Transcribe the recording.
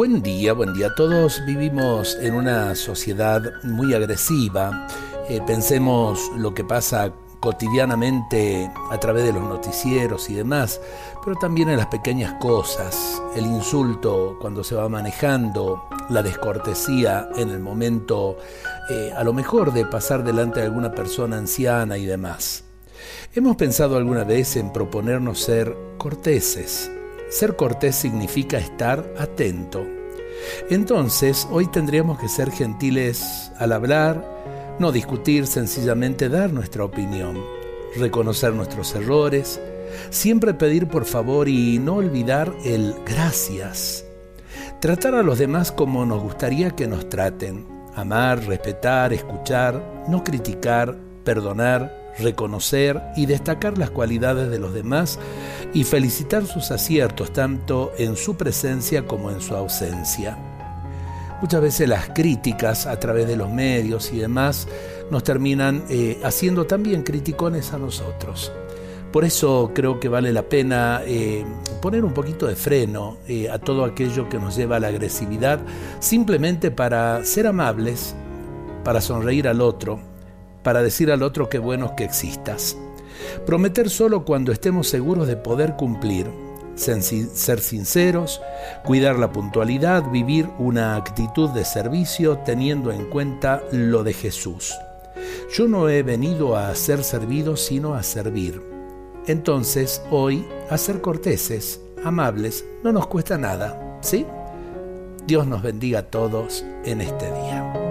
Buen día, buen día. Todos vivimos en una sociedad muy agresiva. Eh, pensemos lo que pasa cotidianamente a través de los noticieros y demás, pero también en las pequeñas cosas, el insulto cuando se va manejando, la descortesía en el momento eh, a lo mejor de pasar delante de alguna persona anciana y demás. Hemos pensado alguna vez en proponernos ser corteses, ser cortés significa estar atento. Entonces, hoy tendríamos que ser gentiles al hablar, no discutir, sencillamente dar nuestra opinión, reconocer nuestros errores, siempre pedir por favor y no olvidar el gracias. Tratar a los demás como nos gustaría que nos traten, amar, respetar, escuchar, no criticar, perdonar, reconocer y destacar las cualidades de los demás y felicitar sus aciertos tanto en su presencia como en su ausencia. Muchas veces las críticas a través de los medios y demás nos terminan eh, haciendo también criticones a nosotros. Por eso creo que vale la pena eh, poner un poquito de freno eh, a todo aquello que nos lleva a la agresividad, simplemente para ser amables, para sonreír al otro, para decir al otro qué bueno que existas. Prometer solo cuando estemos seguros de poder cumplir, ser sinceros, cuidar la puntualidad, vivir una actitud de servicio teniendo en cuenta lo de Jesús. Yo no he venido a ser servido sino a servir. Entonces, hoy, a ser corteses, amables, no nos cuesta nada, ¿sí? Dios nos bendiga a todos en este día.